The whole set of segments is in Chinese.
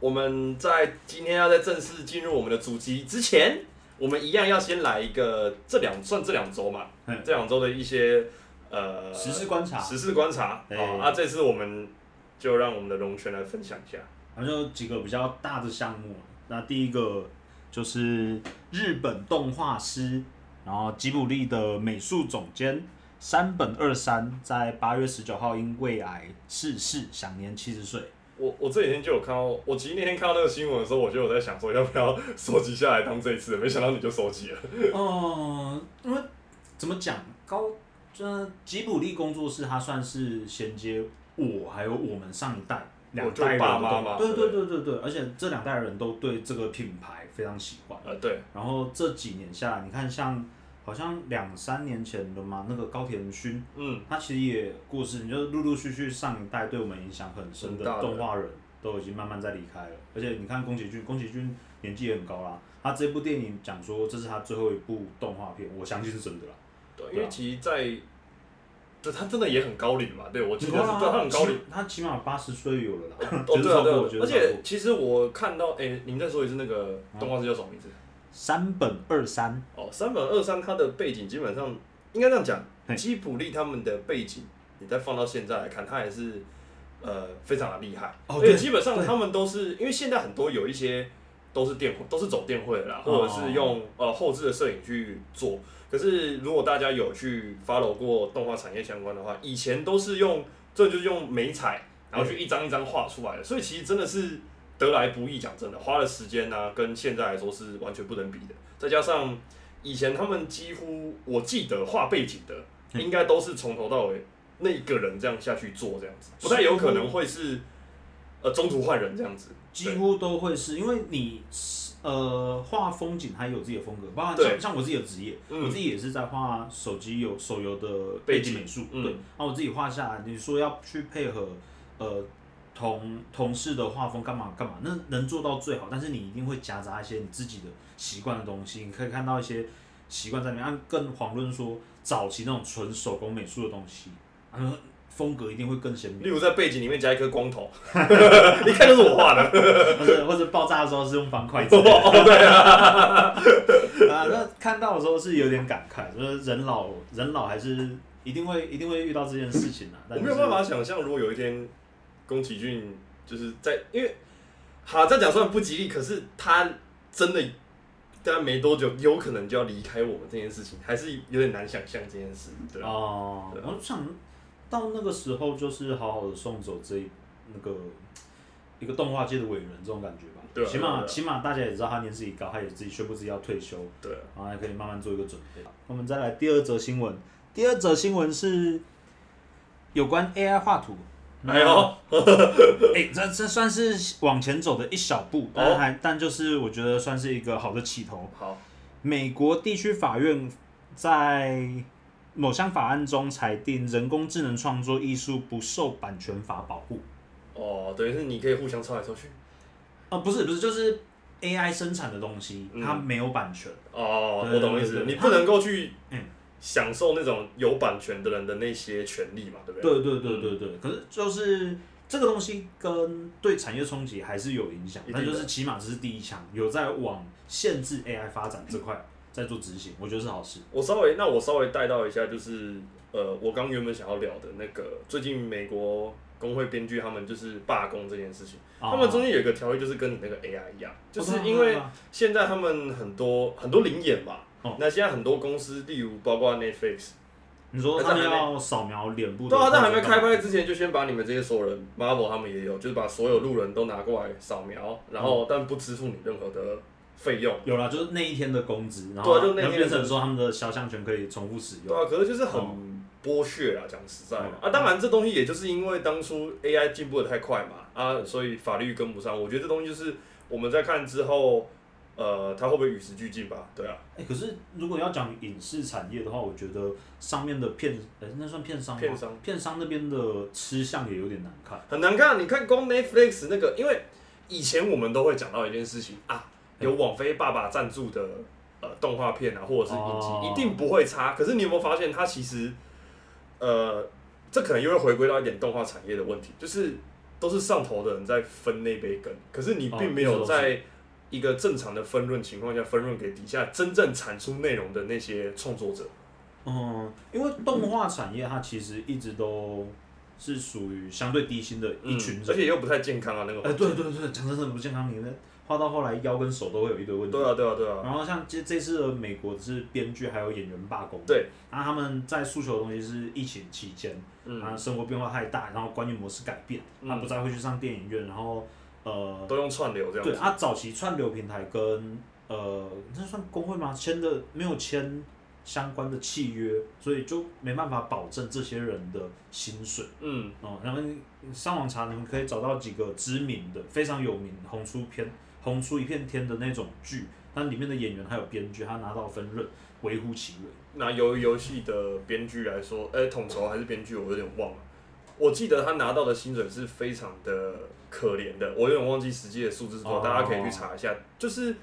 我们在今天要在正式进入我们的主题之前，我们一样要先来一个这两算这两周嘛，嗯这两周的一些呃时事观察，时事观察。啊，这次我们就让我们的龙泉来分享一下。然后就几个比较大的项目。那第一个就是日本动画师，然后吉卜力的美术总监山本二三，在八月十九号因胃癌逝世，享年七十岁。我我这几天就有看到，我其实那天看到那个新闻的时候，我就有在想说要不要 收集下来当这一次，没想到你就收集了。嗯，因为怎么讲，高这吉卜力工作室，它算是衔接我还有我们上一代两代人的爸妈嘛动对对对对对，而且这两代人都对这个品牌非常喜欢。呃，对，然后这几年下来，你看像好像两三年前的嘛，那个高田勋，嗯，他其实也过世，你就陆陆续续上一代对我们影响很深的动画人都已经慢慢在离开了。而且你看宫崎骏，宫崎骏年纪也很高啦，他这部电影讲说这是他最后一部动画片，我相信是真的啦。对，因对啊为其实在，对他真的也很高龄嘛，对我记得对他很高龄。他起码八十岁有了啦，哦，对啊，对而且其实我看到，哎、您再说一次那个动画是叫什么名字？山本二三，哦，三本二三，它的背景基本上应该这样讲，嘿。吉卜力他们的背景，你再放到现在来看，它也是呃非常的厉害。哦对基本上他们都是因为现在很多有一些都是电都是走电绘的啦，哦。或者是用呃后置的摄影去做。可是如果大家有去 follow 过动画产业相关的话，以前都是用这就是用美彩，然后去一张一张画出来的，所以其实真的是得来不易。讲真的，花的时间呢、跟现在来说是完全不能比的。再加上以前他们几乎我记得画背景的，嗯应该都是从头到尾那一个人这样下去做这样子，不太有可能会是呃中途换人这样子。几乎都会是因为你呃画风景，它有自己的风格，包括像像我自己的职业，嗯我自己也是在画手机有手游的背景美术，嗯对，那我自己画下来，你说要去配合呃同同事的画风干嘛干嘛，那能做到最好，但是你一定会夹杂一些你自己的习惯的东西，你可以看到一些习惯在里面，按更遑论说早期那种纯手工美术的东西，啊，风格一定会更鲜明例。如在背景里面加一颗光头，一看就是我画的。或者或者爆炸的时候是用方块之类的。哦，对啊，啊，那看到的时候是有点感慨，就是人老人老还是一定会一定会遇到这件事情啊。我没有办法想象，如果有一天宫崎骏就是在，因为好这样讲虽然不吉利，可是他真的，但没多久有可能就要离开我们这件事情，还是有点难想象这件事。对啊，我想到那个时候就是好好的送走这一那个一个动画界的伟人这种感觉吧。对啊起码啊起码大家也知道他年纪已高，他也自己宣布自己要退休，对啊，然后还可以慢慢做一个准备。我们再来第二则新闻，第二则新闻是有关 AI 画图。哎呦，哎、这这算是往前走的一小步，但还、但就是我觉得算是一个好的起头。好，美国地区法院在某项法案中裁定，人工智能创作艺术不受版权法保护。哦，等于是你可以互相抄来抄去。啊、不是不是，就是 AI 生产的东西，嗯它没有版权。哦，我懂意思，你不能够去嗯享受那种有版权的人的那些权利嘛，对不对？对对对对对，可是就是这个东西跟对产业冲击还是有影响一，定的但就是起码这是第一枪，有在往限制 AI 发展这块在做执行，我觉得是好事。我稍微，那我稍微带到一下，就是呃，我刚原本想要聊的那个，最近美国工会编剧他们就是罢工这件事情，他们中间有一个条约，就是跟你那个 AI 一样，就是因为现在他们很多很多灵眼嘛，哦那现在很多公司，例如包括 Netflix，你说他们要扫描脸部的，对啊，在还没开拍之前，就先把你们这些所有人，Marvel 他们也有，就是把所有路人都拿过来扫描，然后但不支付你任何的费用。有啦，就是那一天的工资，然后就那天的变成说他们的肖像权可以重复使用。对啊，可是就是很哦剥削啊，讲实在的、嗯啊。当然，这东西也就是因为当初 AI 进步的太快嘛，啊，所以法律跟不上。我觉得这东西就是我们在看之后，呃，它会不会与时俱进吧？对啊，哎、可是如果要讲影视产业的话，我觉得上面的片，哎、那算片商吗？片商片商那边的吃相也有点难看。很难看。你看光 Netflix 那个，因为以前我们都会讲到一件事情啊，有网飞爸爸赞助的呃动画片啊，或者是影集，哦一定不会差。可是你有没有发现，它其实呃，这可能又会回归到一点动画产业的问题，就是都是上头的人在分那杯羹，可是你哦并没有在一个正常的分润情况下分润给底下真正产出内容的那些创作者。嗯，因为动画产业它其实一直都是属于相对低薪的一群嗯而。且又不太健康啊，那个哎。对对对，讲真的不健康，你那画到后来腰跟手都会有一堆问题。对啊，对啊，对啊。然后像这这次的美国是编剧还有演员罢工，对，那他们在诉求的东西是疫情期间，嗯，啊，生活变化太大，然后观影模式改变，嗯他不再会去上电影院，然后呃，都用串流这样子。对啊，早期串流平台跟呃，那算工会吗？签的没有签相关的契约，所以就没办法保证这些人的薪水嗯，哦。然后上网查，你们可以找到几个知名的、非常有名、红出片、红出一片天的那种剧，那里面的演员还有编剧，他拿到分润，微乎其微。那由于游戏的编剧来说，哎、统筹还是编剧，我有点忘了。我记得他拿到的薪水是非常的可怜的，我有点忘记实际的数字是多少，哦大家可以去查一下。就是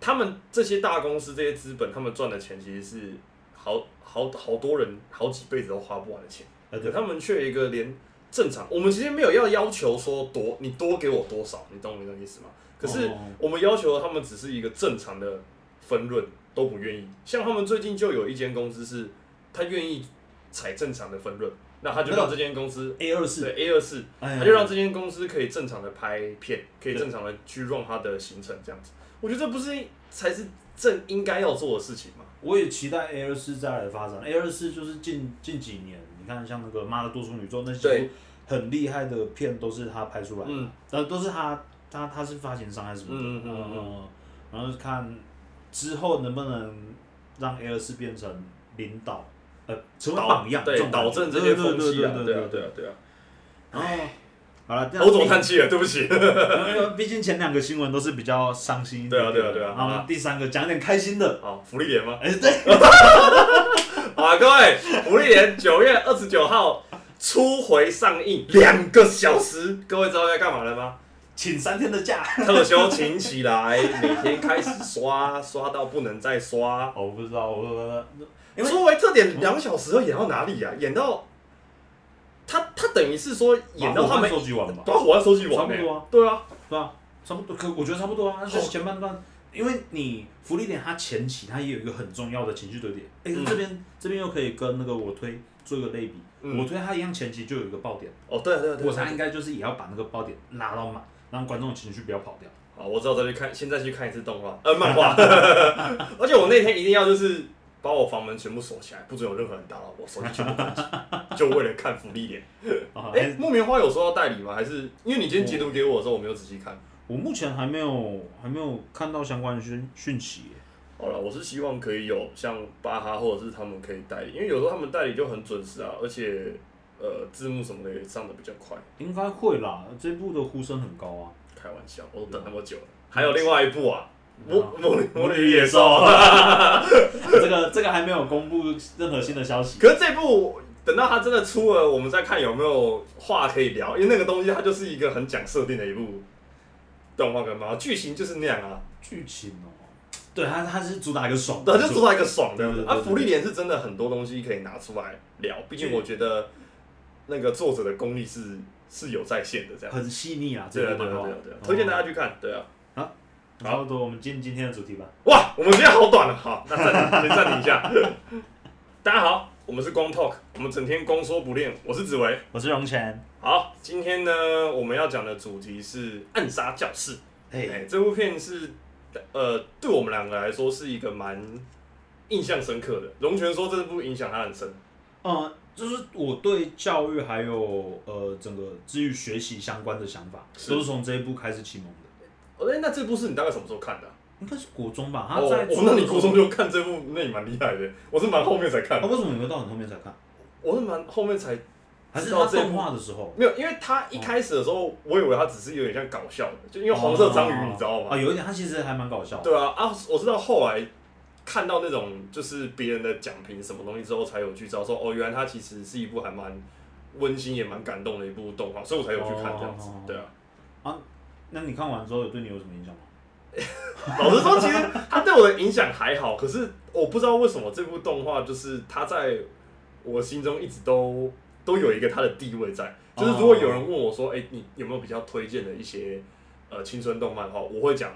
他们这些大公司、这些资本，他们赚的钱其实是好好好多人好几辈子都花不完的钱，可他们却有一个连正常，我们其实没有要要求说多，你多给我多少，你懂我那个意思吗？可是哦我们要求他们只是一个正常的分润都不愿意。像他们最近就有一间公司是，他愿意采正常的分润，那他就让这间公司 A 二四，对 A 二四，哎他就让这间公司可以正常的拍片，可以正常的去 run 它的行程这样子。我觉得这不是才是正应该要做的事情嘛？我也期待 A 二四再来的发展。A 二四就是近近几年，你看像那个《妈的多重宇宙》那些很厉害的片，都是他拍出来的，嗯，呃，都是他他他是发行商还是什么的，嗯嗯嗯嗯。呃然后看之后能不能让 A 二四变成领导，呃，成为榜样，对导正这些风气啊，对对啊对对啊对啊。然后好了，这样我怎么叹气了？对不起。毕竟前两个新闻都是比较伤心对啊对啊对啊然后第三个讲点开心的，好，福利点吗？哎，对，好啊，各位，福利点九月二十九号初回上映两个小时，各位知道在干嘛了吗？请三天的假。特休请起来，每天开始刷，刷到不能再刷。我不知道，我我 因为作为特点两小时要演到哪里啊？演到他他等于是说演到他们收集完吧，把火要收集完呢、差不多啊对啊，对吧？差不多，可我觉得差不多啊。就是前半段，因为你福利点它前期它也有一个很重要的情绪堆叠，哎、嗯这边这边又可以跟那个我推做一个类比，嗯我推它一样前期就有一个爆点，哦对啊对啊对啊。我猜应该就是也要把那个爆点拉到满，让观众情绪不要跑掉。好，我知道再去看，现在去看一次动画，呃，漫画。而且我那天一定要就是把我房门全部锁起来，不准有任何人打扰我，手机全部关机，就为了看福利脸。啊，哎、木棉花有收到代理吗？还是因为你今天截图给我的时候，我没有仔细看。我目前还没有还没有看到相关的讯讯息。好了，我是希望可以有像巴哈或者是他们可以代理，因为有时候他们代理就很准时啊，而且呃字幕什么的也上的比较快。应该会啦，这部的呼声很高啊。开玩笑，我都等那么久了。还有另外一部啊，嗯魔魔魔女野兽。这个这个还没有公布任何新的消息。可是这部等到它真的出了，我们再看有没有话可以聊，因为那个东西它就是一个很讲设定的一部动画跟漫画，剧情就是那样啊，剧情哦，对它它是主打一个爽，对，它就主打一个爽的对对。对啊，福利点是真的很多东西可以拿出来聊，毕竟我觉得那个作者的功力是是有在线的，这样。很细腻啊，这对啊，对对啊，对啊，推荐大家去看。对啊，差不多，我们进今天的主题吧。哇，我们今天好短了，好，那暂停，先暂停一下。大家好，我们是光 Talk，我们整天光说不练，我是紫薇。我是荣泉，好，今天呢，我们要讲的主题是《暗杀教室》。哎、哎，这部片是，呃，对我们两个来说是一个蛮印象深刻的。龙泉说这部影响他很深。嗯，就是我对教育还有呃整个至于学习相关的想法，是都是从这一部开始启蒙的。哎、那这部是你大概什么时候看的啊、应该是国中吧，他哦，在哦那你国中就看这部，那你蛮厉害的。我是蛮后面才看啊？，为什么你会到很后面才看？我是蛮后面才还是知道这部他动画的时候？没有，因为他一开始的时候，我以为他只是有点像搞笑的，就因为黄色章鱼，你知道吗？啊，有一点，他其实还蛮搞笑的。对啊，啊，我是到后来看到那种就是别人的奖评什么东西之后，才有去知道说，哦，原来他其实是一部还蛮温馨也蛮感动的一部动画，所以我才有去看这样子哦。对啊，那你看完之后有对你有什么影响吗？老实说，其实它对我的影响还好，可是我不知道为什么这部动画就是它在我心中一直都都有一个它的地位在。就是如果有人问我说，哎、你有没有比较推荐的一些呃青春动漫的话，我会讲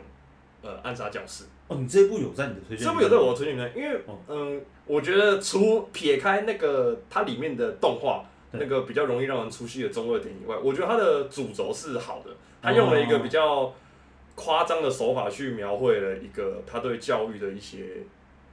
呃暗杀教室。哦，你这部有在你的推荐？这部有在我的推荐里面，因为哦嗯，我觉得除撇开那个它里面的动画那个比较容易让人出戏的中二点以外，我觉得它的主轴是好的，它用了一个比较夸张的手法去描绘了一个他对教育的一些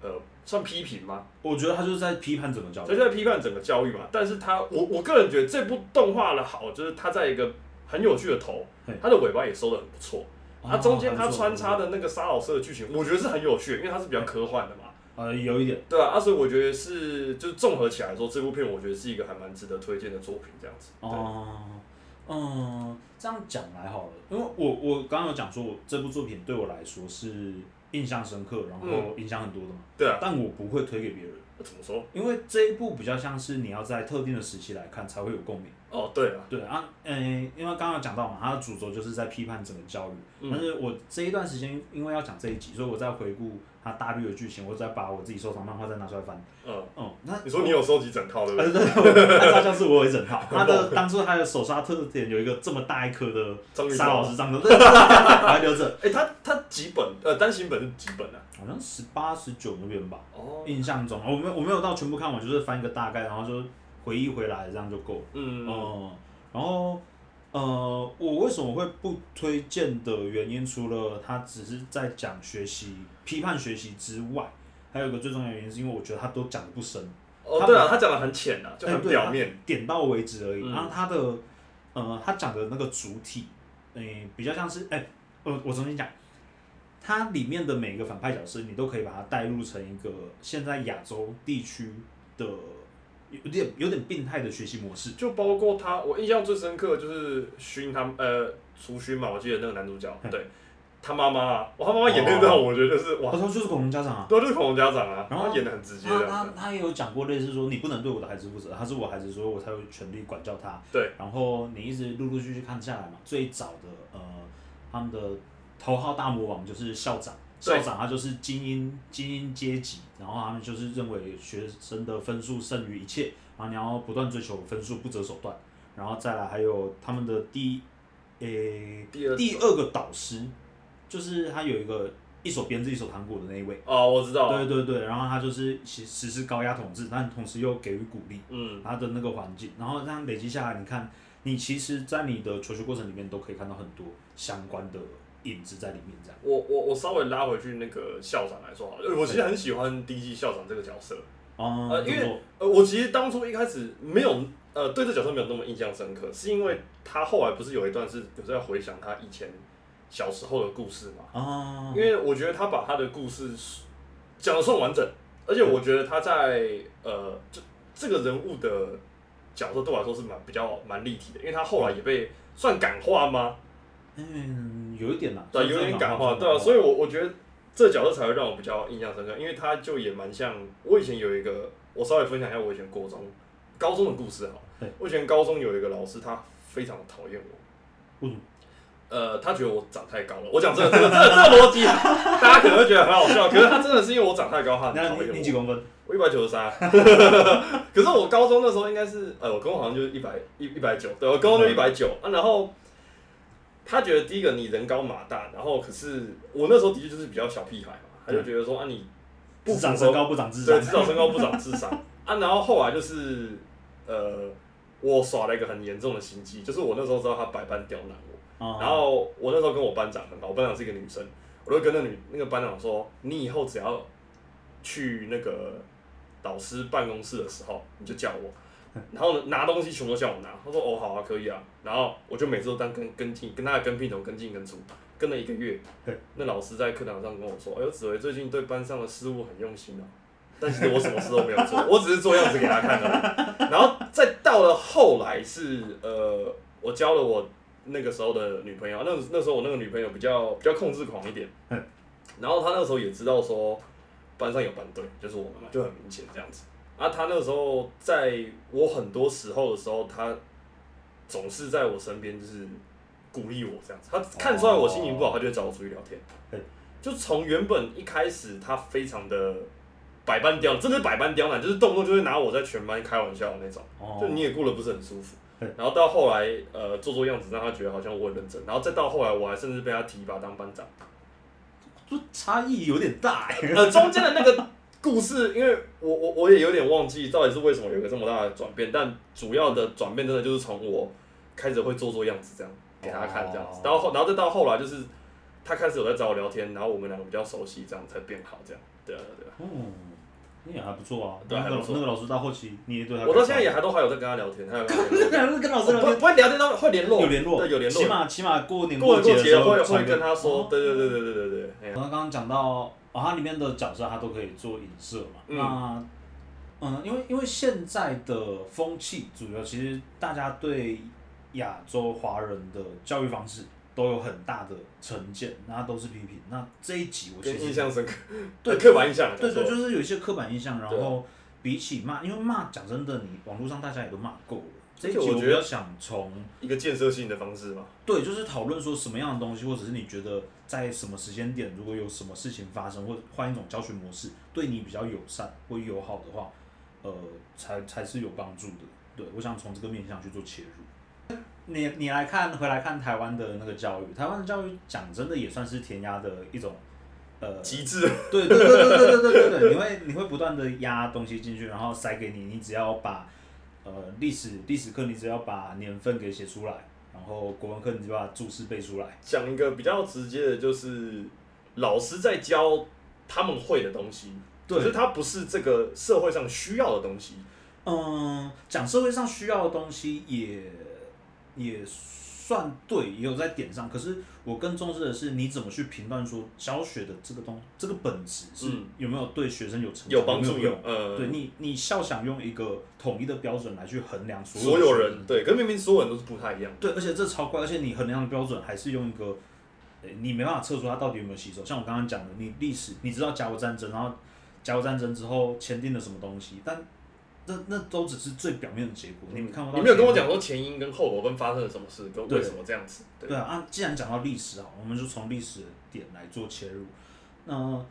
呃算批评吗？我觉得他就是在批判整个教育。他就在批判整个教育嘛。但是他我我个人觉得这部动画的好，就是他在一个很有趣的头嘿，它的尾巴也收的很不错。哦它中间它还不错穿插的那个沙老师的剧情，我觉得是很有趣的，因为它是比较科幻的嘛。呃有一点，对啊，啊，所以我觉得是，就是综合起来说，这部片我觉得是一个还蛮值得推荐的作品，这样子。对，哦，嗯，这样讲来好了，因为我我刚刚有讲说，我这部作品对我来说是印象深刻，然后影响很多的嘛。对啊，但我不会推给别人，怎么说？因为这一部比较像是你要在特定的时期来看才会有共鸣。哦，对啊，对啊，嗯、因为刚刚有讲到嘛，它的主轴就是在批判整个教育。嗯但是我这一段时间因为要讲这一集，所以我在回顾它大略的剧情，我再把我自己收藏漫画再拿出来翻。嗯，嗯，那你说你有收集整套对不呃，对？对，我按照像是我有一整套。他的当初他的手刷特点有一个这么大一颗的沙老烧。师章鱼，对对对对我还留着，哎，它它几本？呃，单行本是几本啊？好像十八十九那边吧，哦，印象中我没有我没有到全部看完，就是翻一个大概，然后就回忆回来，这样就够了。嗯，嗯，然后呃，我为什么会不推荐的原因，除了他只是在讲学习、批判学习之外，还有一个最重要的原因，是因为我觉得他都讲的不深，哦，对啊，他讲的很浅啊，就很表面。点到为止而已。嗯然后他的呃，他讲的那个主体，诶、比较像是哎、呃，我重新讲。它里面的每一个反派角色，你都可以把它带入成一个现在亚洲地区的有点有点病态的学习模式。就包括他，我印象最深刻就是勋他们呃，苏勋嘛，我记得那个男主角，嗯对，他妈妈啊，我他妈妈演那段，我觉得就是哇他说就是恐龙家长啊。对，就是恐龙家长啊，然后他演的很直接他。他他也有讲过类似说，你不能对我的孩子负责，他是我孩子，所以我才有权利管教他。对。然后你一直陆陆续续看下来嘛，最早的呃，他们的头号大魔王就是校长，校长他就是精英精英阶级，然后他们就是认为学生的分数胜于一切，然后你要不断追求分数，不择手段。然后再来还有他们的第诶、第二第二个导师，就是他有一个一手编制一手糖果的那一位。哦，我知道，对对对，然后他就是实实施高压统治，但同时又给予鼓励嗯，他的那个环境，然后这样累积下来，你看，你其实，在你的求学过程里面都可以看到很多相关的影子在里面，这样。我我我稍微拉回去那个校长来说好了，呃我其实很喜欢第一季校长这个角色。哦、呃因为呃，我其实当初一开始没有呃对这角色没有那么印象深刻，是因为他后来不是有一段是有在回想他以前小时候的故事嘛？哦，因为我觉得他把他的故事讲的算完整，而且我觉得他在呃这这个人物的角色对我来说是蛮比较蛮立体的，因为他后来也被算感化吗？嗯，有一点啦，对，有点感化，对啊，所以以我我觉得这角色才会让我比较印象深刻，因为他就也蛮像我以前有一个，我稍微分享一下我以前高中、高中的故事哈对。我以前高中有一个老师，他非常讨厌我。为什么？呃，他觉得我长太高了。我讲这个这个这个这个逻辑，大家可能会觉得很好笑，可是他真的是因为我长太高，他讨厌我。你几公分？我一百九十三，可是我高中那时候应该是，呃，我高中好像就是一百一一百九，对，我高中就一百九啊。然后他觉得第一个你人高马大，然后可是我那时候的确就是比较小屁孩嘛，他就觉得说啊你不不长身高不长智商对，商只，长身高不长智商啊。然后后来就是呃，我耍了一个很严重的心机，就是我那时候知道他百般刁难我，哦然后我那时候跟我班长很好，我班长是一个女生，我就跟那女那个班长说，你以后只要去那个导师办公室的时候，你就叫我。然后呢，拿东西全部都叫我拿。他说：“哦，好啊，可以啊。”然后我就每次都当跟跟进，跟他的跟屁虫跟进跟出，跟了一个月对。那老师在课堂上跟我说：“哎呦，紫薇最近对班上的事务很用心啊。”但其实我什么事都没有做，我只是做样子给他看而已。然后再到了后来是呃，我交了我那个时候的女朋友，那那时候我那个女朋友比较比较控制狂一点嗯，然后她那个时候也知道说班上有班队，就是我们嘛，就很明显这样子。啊，他那个时候在我很多时候的时候，他总是在我身边，就是鼓励我这样子。他看出来我心情不好，他就会找我出去聊天对。就从原本一开始，他非常的百般刁，真的是百般刁难，就是动不动就会拿我在全班开玩笑的那种，哦就你也过得不是很舒服对。然后到后来，呃，做做样子，让他觉得好像我很认真。然后再到后来，我还甚至被他提拔当班长。就差异有点大哎。呃，中间的那个故事，因为我我我也有点忘记到底是为什么有一个这么大的转变，但主要的转变真的就是从我开始会做做样子这样给他看这样子哦，然后后然后再到后来就是他开始有在找我聊天，然后我们两个比较熟悉，这样才变好这样。对啊对啊，嗯，你也还不错啊。对那个那个老师到后期你也对他，我到现在也还都还有在跟他聊天，还有跟老师聊不天不会聊天，到会联络，有联络，对有联络起。码起码过年过节会会跟他说哦，对对对对对对对。我刚刚讲到，哦，它里面的角色它都可以做影射嘛。嗯那，嗯，因为因为现在的风气，主要其实大家对亚洲华人的教育方式都有很大的成见，那都是批评。那这一集我其跟实印象深刻，对呃刻板印象，对对，就是有一些刻板印象，然对后比起骂，因为骂讲真的，你网络上大家也都骂够了。这一我觉得集我比较想从一个建设性的方式嘛。对，就是讨论说什么样的东西，或者是你觉得在什么时间点，如果有什么事情发生，或者换一种教学模式，对你比较友善或友好的话，呃，才才是有帮助的。对，我想从这个面向去做切入。你你来看，回来看台湾的那个教育，台湾的教育讲真的也算是填鸭的一种，呃，极致，对对对对对对对对对，你会你会不断的压东西进去，然后塞给你，你只要把呃历史历史课你只要把年份给写出来，然后国文课你就把注释背出来。讲一个比较直接的，就是老师在教他们会的东西，对可是它不是这个社会上需要的东西。嗯，讲社会上需要的东西也也算对，也有在点上。可是我更重视的是你怎么去评断说教学的这个东这个本质是嗯有没有对学生有成长有帮助用。呃，对你，你笑想用一个统一的标准来去衡量所有人对，可明明所有人都是不太一样。对，而且这超怪，而且你衡量的标准还是用一个，呃你没办法测出它到底有没有吸收。像我刚刚讲的，你历史你知道甲午战争，然后甲午战争之后签订了什么东西，但那那都只是最表面的结果，你们看不到。你没有跟我讲。说前因跟后果跟发生了什么事，跟为什么这样子。对对啊，啊，既然讲到历史啊，我们就从历史的点来做切入。那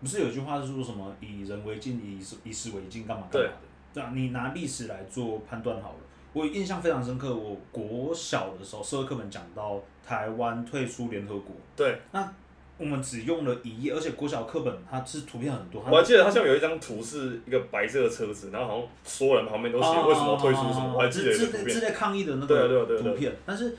不是有句话是说什么以人为镜，以史以史为镜，干嘛干嘛的？对啊，你拿历史来做判断好了。我印象非常深刻，我国小的时候，社会课本讲到台湾退出联合国，对，我们只用了一页，而且国小课本它是图片很多，我还记得它下面有一张图是一个白色的车子，然后好像所有人旁边都写为什么退出什么，我还记得有一个图片。之之类抗议的那个图片，但是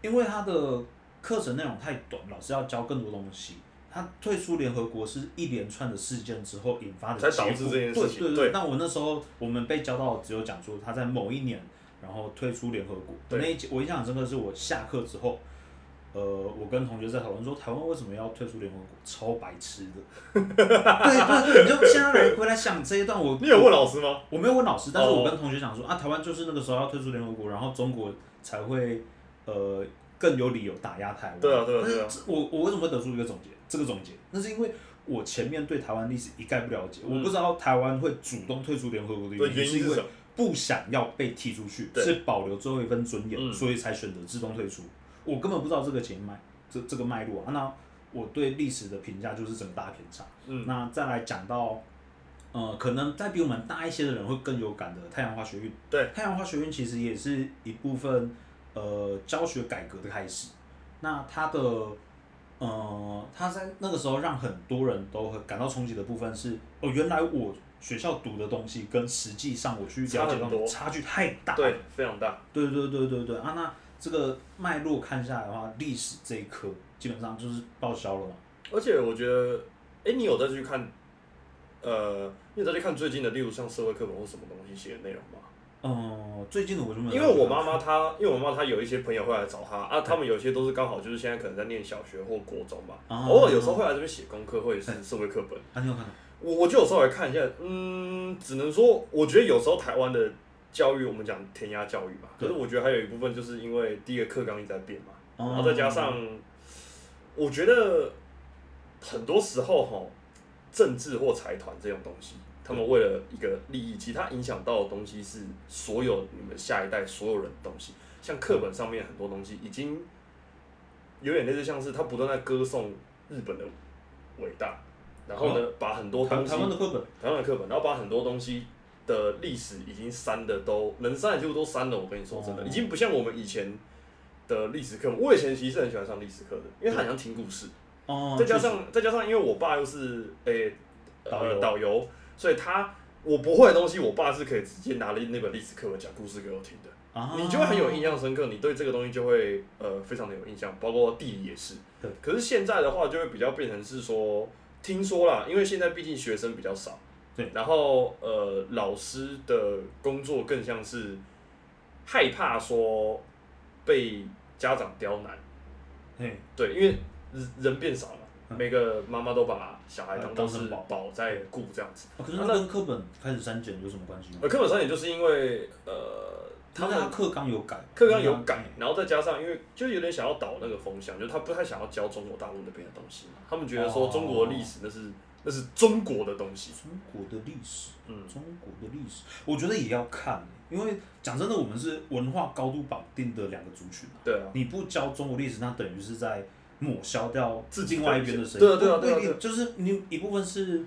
因为它的课程内容太短，老师要教更多东西。他退出联合国是一连串的事件之后引发的才导致这件事情对对对那我那时候我们被教到只有讲说他在某一年，然后退出联合国。对那一节我印象很深刻，是我下课之后，呃，我跟同学在讨论说台湾为什么要退出联合国，超白痴的。对对对，你就现在来回来想这一段我，你有问老师吗？我没有问老师，但是哦我跟同学讲说、啊，台湾就是那个时候要退出联合国，然后中国才会呃更有理由打压台湾。对啊对啊但是对啊我我为什么会得出一个总结？这个总结，那是因为我前面对台湾历史一概不了解，嗯我不知道台湾会主动退出联合国的，原因，是因为？不想要被踢出去，是保留最后一份尊严，嗯所以才选择自动退出。我根本不知道这个前脉，这这个脉络啊。那我对历史的评价就是整个大偏差。嗯，那再来讲到，呃，可能再比我们大一些的人会更有感的太阳花学运。对，太阳花学运其实也是一部分呃教学改革的开始。那它的呃，它在那个时候让很多人都很感到冲击的部分是，哦，原来我学校读的东西跟实际上我去了解的差很多东西差距太大。对，非常大。对对对对对啊，那这个脉络看下来的话，历史这一科基本上就是报销了嘛。而且我觉得，哎、你有再去看，呃，你有再去看最近的，例如像社会课本或什么东西写的内容吗？嗯，最近的我就没有。因为我妈妈她，因为我妈妈她有一些朋友会来找她啊，他们有些都是刚好就是现在可能在念小学或国中嘛，哦偶尔有时候会来这边写功课或者是社会课本，啊，你有看的？我我就有时候来看一下，嗯，只能说我觉得有时候台湾的教育，我们讲填鸭教育嘛，可是我觉得还有一部分就是因为第一个课纲一直在变嘛，然然后再加上，我觉得很多时候哈，政治或财团这种东西，他们为了一个利益，其实它影响到的东西是所有你们下一代所有人的东西。像课本上面很多东西已经有点类似，像是他不断在歌颂日本的伟大，然后呢，把很多台东西台湾的课本，台湾的课本，然后把很多东西的历史已经删的都能删的几乎都删了。我跟你说真的，哦已经不像我们以前的历史课。我以前其实很喜欢上历史课的，因为他很像听故事，哦，再加上再加上因为我爸又是诶、导导游，所以他我不会的东西，我爸是可以直接拿了那本历史课本讲故事给我听的。啊你就会很有印象深刻，你对这个东西就会呃非常的有印象，包括地理也是对。可是现在的话，就会比较变成是说，听说啦，因为现在毕竟学生比较少，对，然后呃老师的工作更像是害怕说被家长刁难，嘿，对，因为人人变少了，嗯。每个妈妈都把小孩当是宝。宝在顾这样子。哦可是那跟课本开始删减有什么关系吗？呃，课本上也就是因为呃他们他他课纲有改，课纲有改嗯，然后再加上，因为就有点想要倒那个风向，就是他不太想要教中国大陆那边的东西嘛，他们觉得说哦。中国的历史那是那是中国的东西，中国的历史，嗯，中国的历史，我觉得也要看，因为讲真的，我们是文化高度绑定的两个族群啊。对啊，你不教中国历史，那等于是在抹消掉自己另外一边的声音。对啊对啊对就是你一部分是，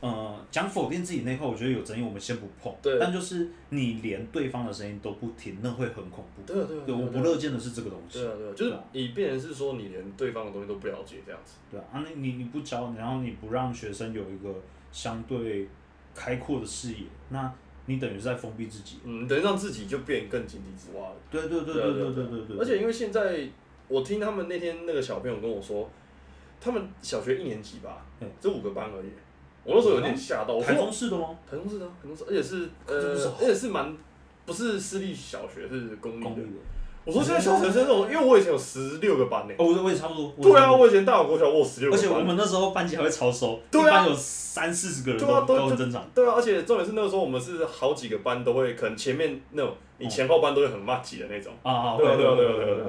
呃，讲否定自己那块，我觉得有争议，我们先不碰。对但就是你连对方的声音都不听，那会很恐怖。对啊对啊，对，我不乐见的是这个东西。对啊对啊，就是你变成是说你连对方的东西都不了解这样子，对啊，啊，那你你不教，然后你不让学生有一个相对开阔的视野，那你等于是在封闭自己。嗯，等于让自己就变更井底之蛙了。对对对对啊对对啊对对对对。而且因为现在我听他们那天那个小朋友跟我说，他们小学一年级吧嗯，这五个班而已。我那时候有点吓到，我台中市的吗？台中市的啊，台中市，而且是呃而且是蛮不是私立小学，是公立的。我说现在小学生这种，因为我以前有十六个班呢。哦，我我也差不多。对啊，我以前大有国小我有十六个班。而且我们那时候班级还会超收，对啊一班有三四十个人对啊，都都都很正常。对啊，而且重点是那个时候我们是好几个班都会，可能前面那种你前后班都会很骂挤的那种，啊啊，对啊对啊对啊对啊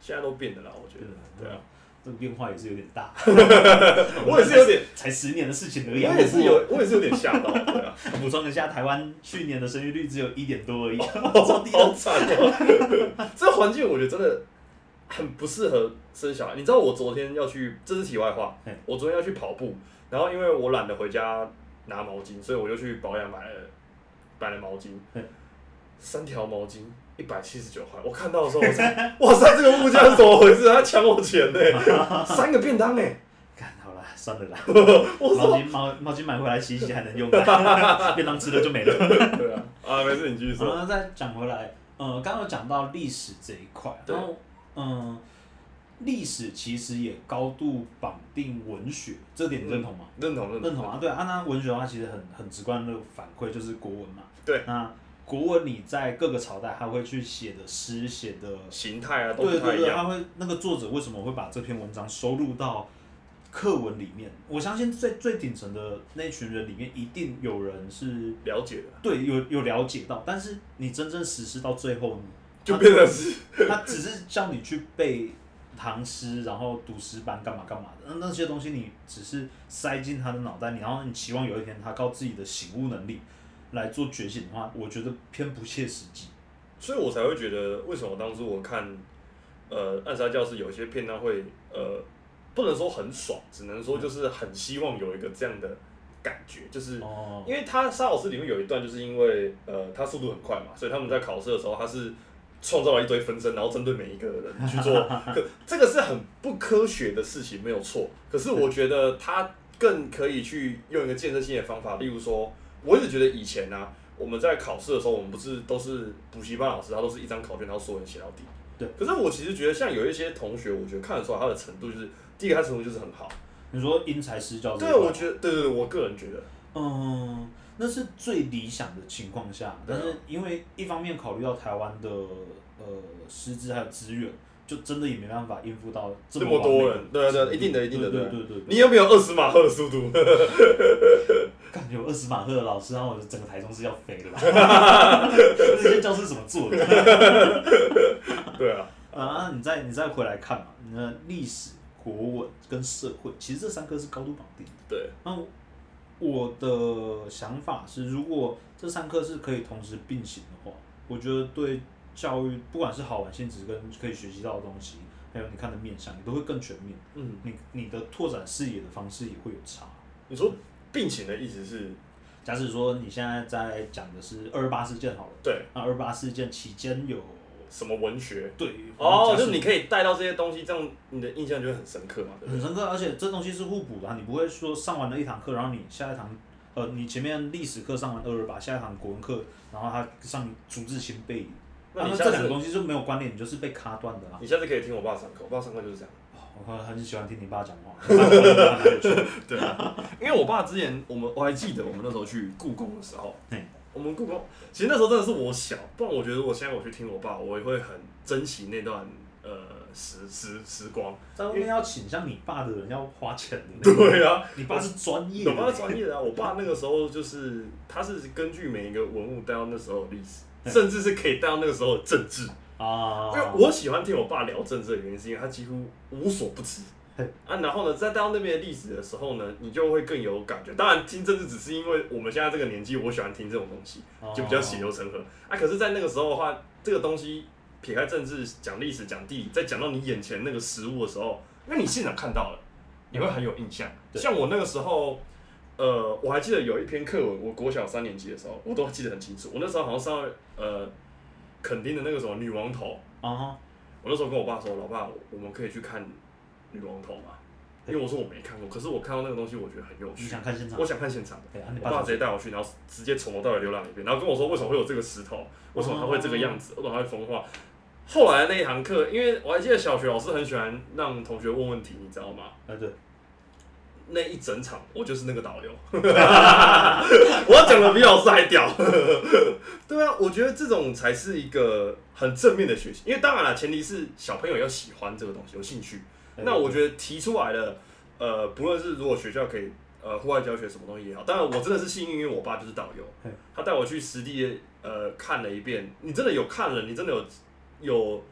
现在都变了啦，我觉得。对啊，，这个变化也是有点大。我也是有点，才十年的事情而已。我也是有，我也是有点吓到，对啊，补充一下，台湾去年的生育率只有一点多而已，好超低惨哦。这环境我觉得真的很不适合生小孩。你知道我昨天要去，这是题外话，我昨天要去跑步，然后因为我懒得回家拿毛巾，所以我就去保养买了买了毛巾嘿，三条毛巾。一百七十九块，我看到的时候，我才，哇塞，这个物价是怎么回事？他抢我钱呢、三个便当呢、看好了，算了啦。我毛，巾毛毛巾买回来洗一洗还能用的，便当吃了就没了。对啊，啊，没事，你继续说。然后再讲回来，呃，刚刚有讲到历史这一块，对然后嗯，历史其实也高度绑定文学，这点你认同吗？认同，认认同啊，对啊，那文学的话其实很很直观的反馈就是国文嘛。对。那国文你在各个朝代，他会去写的诗写的，形态啊都对对对，不太一样。他会那个作者为什么会把这篇文章收录到课文里面？我相信最最顶层的那群人里面，一定有人是了解的，对有有了解到，但是你真正实施到最后，就变成是他只是叫你去背唐诗，然后读诗班干嘛干嘛的，那那些东西你只是塞进他的脑袋里，然后你期望有一天他靠自己的醒悟能力来做觉醒的话，我觉得偏不切实际。所以我才会觉得，为什么当初我看，呃，暗杀教室有些片段会，呃，不能说很爽，只能说就是很希望有一个这样的感觉，就是哦，因为他沙老师里面有一段，就是因为呃他速度很快嘛，所以他们在考试的时候，他是创造了一堆分身，然后针对每一个人去做，可这个是很不科学的事情，没有错。可是我觉得他更可以去用一个建设性的方法，例如说，我一直觉得以前呢、啊，我们在考试的时候，我们不是都是补习班老师，他都是一张考卷，然后所有人写到底。对。可是我其实觉得，像有一些同学，我觉得看得出来他的程度就是，第一个他程度就是很好。你说因材施教对，我觉得，对对对，我个人觉得，嗯，那是最理想的情况下，但是因为一方面考虑到台湾的呃师资还有资源，就真的也没办法应付到这这么么多人对啊对啊一定的一定的对对啊对对对。你有没有二十马赫的速度？感觉有二十马赫的老师，然后我整个台中是要飞的吧？这些教室怎么做的？对啊，啊，你再你再回来看嘛，你的历史、国文跟社会，其实这三科是高度绑定的。对，那我的想法是，如果这三科是可以同时并行的话，我觉得对教育，不管是好玩性质跟可以学习到的东西，还有你看的面向，你都会更全面。嗯，你你的拓展视野的方式也会有差。你说并行的意思是？假使说你现在在讲的是二二八事件好了，对，那二八事件期间有什么文学？对，哦，就是你可以带到这些东西，这样你的印象就会很深刻嘛，对不对？很深刻，而且这东西是互补的啊、你不会说上完了一堂课，然后你下一堂，呃，你前面历史课上完二二八，下一堂国文课，然后他上逐字新背，那你下次啊这两个东西就没有关联，你就是被卡断的啦。你下次可以听我爸上课，我爸上课就是这样。我很喜欢听你爸讲话，对啊，因为我爸之前我们我还记得我们那时候去故宫的时候嘿，我们故宫其实那时候真的是我小，不然我觉得我现在我去听我爸，我也会很珍惜那段呃时时时光。在外面要请像你爸的人要花钱的。对啊，你爸是专业的，我爸是专业的啊，我爸那个时候就是他是根据每一个文物带到那时候的历史，甚至是可以带到那个时候的政治。啊，因为我喜欢听我爸聊政治的原因，是因为他几乎无所不知。啊，然后呢，在带到那边的历史的时候呢，你就会更有感觉。当然，听政治只是因为我们现在这个年纪，我喜欢听这种东西，就比较血流成河。啊，可是，在那个时候的话，这个东西撇开政治，讲历史、讲地理，在讲到你眼前那个实物的时候，因为你现场看到了，你会很有印象。像我那个时候。呃，我还记得有一篇课文，我国小三年级的时候，我都记得很清楚。我那时候好像上呃垦丁的那个什么女王头，啊哈，我那时候跟我爸说：“老爸，我们可以去看女王头吗？”因为我说我没看过，可是我看到那个东西，我觉得很有你趣，想看现场我？想看现场。对啊，你我爸爸直接带我去，然后直接从头到尾浏览一遍，然后跟我说为什么会有这个石头，为什么它会这个样子，为什么它会风化。后来那一堂课，因为我还记得小学老师很喜欢让同学问问题，你知道吗？啊对，那一整场我就是那个导游，我讲的比老师还屌。对啊，我觉得这种才是一个很正面的学习，因为当然了，前提是小朋友要喜欢这个东西，有兴趣。哎那我觉得提出来的，呃，不论是如果学校可以呃户外教学什么东西也好，当然我真的是幸运，因为我爸就是导游，他带我去实地呃看了一遍，你真的有看了，你真的有有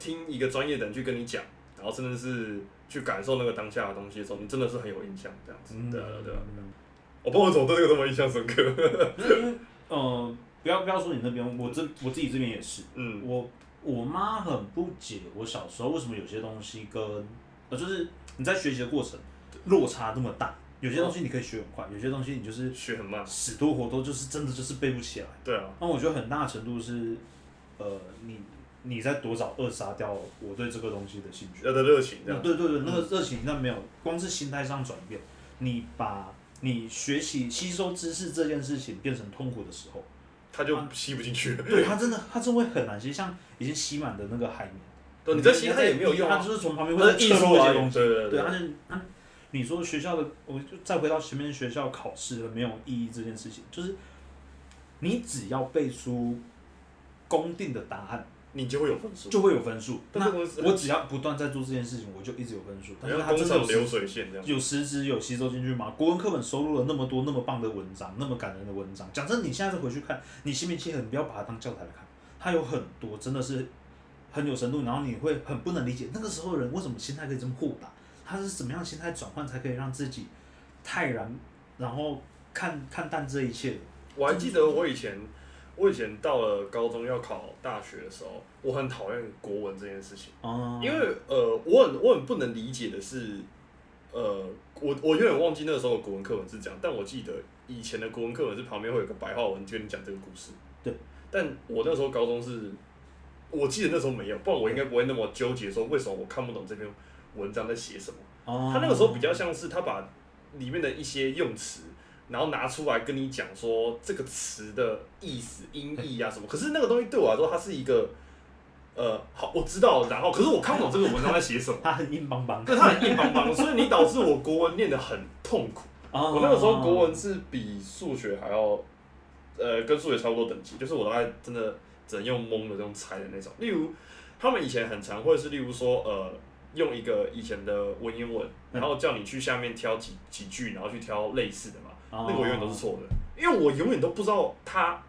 听一个专业的人去跟你讲，然后真的是去感受那个当下的东西的时候，你真的是很有印象这样子。嗯对啊对我不知道为什么对这个这么印象深刻。不是因为呃，不要不要说你那边，我这我自己这边也是，嗯，我我妈很不解我小时候为什么有些东西跟呃，就是你在学习的过程落差那么大，有些东西你可以学很快，有些东西你就是学很慢。死多活多，就是真的就是背不起来。对啊，那我觉得很大程度是，呃，你你在多少扼杀掉我对这个东西的兴趣。要的热情这样。嗯对对对，那个热情那没有，光是心态上转变，你把你学习吸收知识这件事情变成痛苦的时候，他就吸不进去了。对他真的他真会很难吸，像已经吸满的那个海绵，对，你再吸它也没有用它啊，就是从旁边会是溢出来测出一些东西。对对对，而且啊，你说学校的，我就再回到前面学校考试的没有意义这件事情，就是你只要背出公定的答案，你就会有分数。就会有分数。那我只要不断在做这件事情，我就一直有分数。但是像它真的有流水线这样。有实质有吸收进去吗？国文课本收录了那么多那么棒的文章，那么感人的文章。讲真，你现在再回去看，你心平气和，你不要把它当教材来看，它有很多真的是很有深度，然后你会很不能理解那个时候的人为什么心态可以这么豁达，他是怎么样心态转换才可以让自己泰然，然后看看淡这一切的。我还记得我以前，我以前到了高中要考大学的时候，我很讨厌国文这件事情，哦因为呃，我很我很不能理解的是，呃，我我有点忘记那个时候的国文课文是这样，但我记得以前的国文课文是旁边会有个白话文跟你讲这个故事。对。但我那时候高中是，我记得那时候没有，不然我应该不会那么纠结说为什么我看不懂这篇文章在写什么。哦他那个时候比较像是他把里面的一些用词，然后拿出来跟你讲说这个词的意思、音译啊什么。可是那个东西对我来说，它是一个呃，好，我知道，然后可是我看不懂这个文章在写什么，它很硬邦邦。对，它很硬邦邦，所以你导致我国文念得很痛苦。哦我那个时候国文是比数学还要，呃，跟数学差不多等级，就是我大概真的只能用蒙的这种猜的那种。例如，他们以前很常会是，例如说，呃，用一个以前的文言文，然后叫你去下面挑几几句，然后去挑类似的那个我永远都是错的，因为我永远都不知道它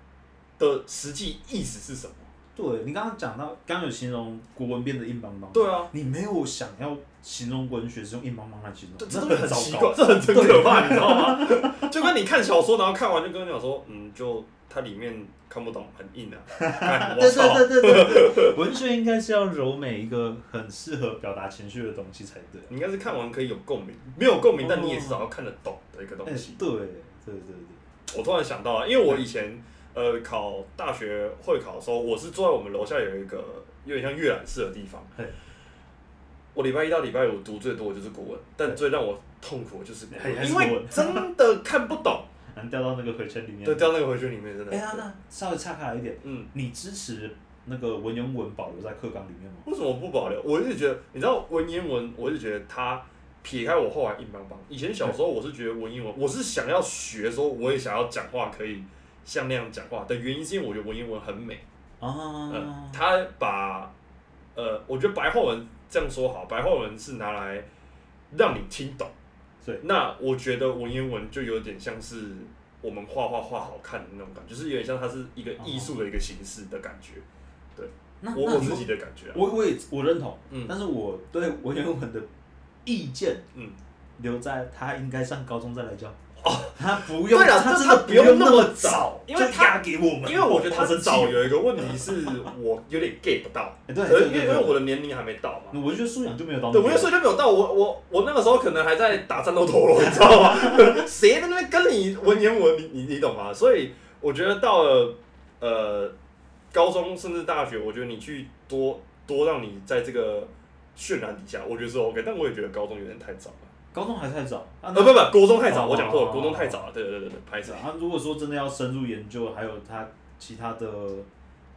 的实际意思是什么。对你刚刚讲到，刚刚有形容国文变得硬邦邦。对啊，你没有想要形容文学是用硬邦邦来形容，这真的很糟奇怪，糕。这很很可怕，你知道吗？就跟你看小说，然后看完就跟你讲说，嗯，就它里面看不懂，很硬啊。干我对操！对对对对，文学应该是要柔美一个很适合表达情绪的东西才对。你应该是看完可以有共鸣，没有共鸣，哦但你也至少要看得懂的一个东哎西。对对对对我突然想到了，因为我以前呃考大学会考的时候，我是坐在我们楼下有一个有点像阅览室的地方。我礼拜一到礼拜五读最多的就是国文，但最让我痛苦的就是因为我真的看不懂。对，能掉到那个回圈里面。对，掉那个回圈里面真的。哎呀，那稍微岔开一点，嗯，你支持那个文言文保留在课纲里面吗？为什么不保留？我一直觉得，你知道文言文，我是觉得它撇开我后来硬邦邦。以前小时候我是觉得文言文，我是想要学说，我也想要讲话可以像那样讲话的原因，是因为我觉得文言文很美。啊嗯，，他把呃，我觉得白话文这样说好，白话文是拿来让你听懂。对，那我觉得文言文就有点像是我们画画画好看的那种感觉，就是有点像它是一个艺术的一个形式的感觉。对那我我自己的感觉啊。我我也我认同，嗯但是我对文言文的意见嗯，留在他应该上高中再来教。哦，他不用，对啊他真的不用那么早因为就他压给我们，因为我觉得他很早有一个问题是我有点 get 不到，哎对因为因为我的年龄还没到嘛。文学素养就没有到对，边。我那时候就没有到，我我我那个时候可能还在打战斗陀螺，你知道吗？谁在那边跟你文言文，你你你懂吗？所以我觉得到了呃高中甚至大学，我觉得你去多多让你在这个渲染底下，我觉得是 OK，但我也觉得高中有点太早了。高中还太早啊，呃不不，国中太早，哦我讲错了，哦国中太早了。对对对对对，拍手。啊，如果说真的要深入研究，还有他其他的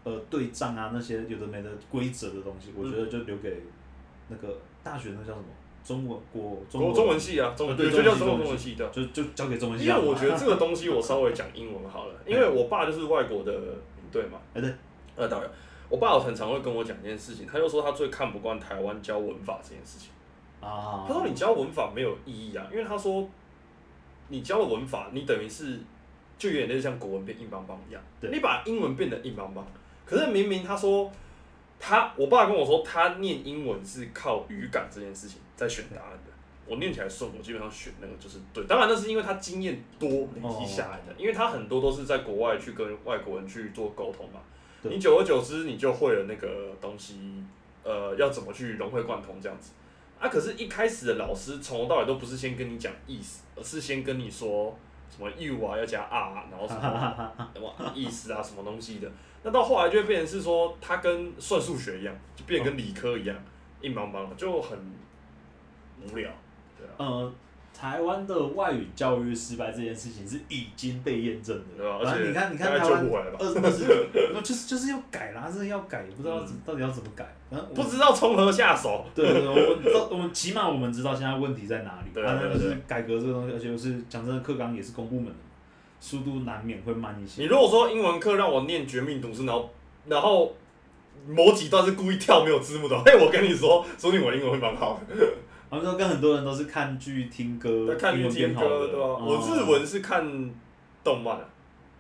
呃对仗啊那些有的没的规则的东西，我觉得就留给那个大学那叫什么中文国中国中文系啊，中文就叫中中文系中文系的。就就交给中文系因为好了。我觉得这个东西我稍微讲英文好了，因为我爸就是外国的领队嘛，哎对，呃导游，我爸很常会跟我讲一件事情，他就说他最看不惯台湾教文法这件事情。啊，他说你教文法没有意义啊，因为他说你教了文法，你等于是就有点类似像国文变硬邦邦一样，对你把英文变得硬邦邦。可是明明他说他，我爸跟我说他念英文是靠语感这件事情在选答案的。我念起来顺，我基本上选那个就是对。当然那是因为他经验多累积下来的，因为他很多都是在国外去跟外国人去做沟通嘛。你久而久之，你就会了那个东西，呃，要怎么去融会贯通这样子。啊，可是，一开始的老师从头到尾都不是先跟你讲意思，而是先跟你说什么 you 啊要加 r，啊然后什么什么意思啊什么东西的。那到后来就会变成是说，他跟算数学一样，就变成跟理科一样，硬邦邦的，就很无聊。对啊，台湾的外语教育失败这件事情是已经被验证的？而且你看，你看台湾？二二十，那就是就是要改啦，真的要改，也不知道嗯到底要怎么改。然后不知道从何下手。对对对，我们知道，我们起码我们知道现在问题在哪里。对啊对啊对啊那就是改革这个东西，而且就是讲真的，课纲也是公部门的嘛，速度难免会慢一些。你如果说英文课让我念《绝命毒师》，然后然后某几段是故意跳没有字幕的，嘿，我跟你说，说不定我英文会蛮好的。他们说跟很多人都是看剧、听歌在，看英文日听变好的。歌，对吧？哦我日文是看动漫啊，